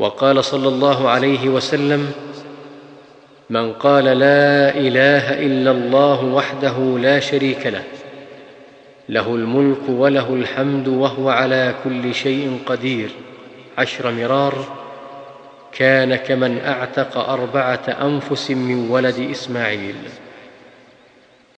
وقال صلى الله عليه وسلم من قال لا إله إلا الله وحده لا شريك له له الملك وله الحمد وهو على كل شيء قدير عشر مرار كان كمن أعتق أربعة أنفس من ولد إسماعيل.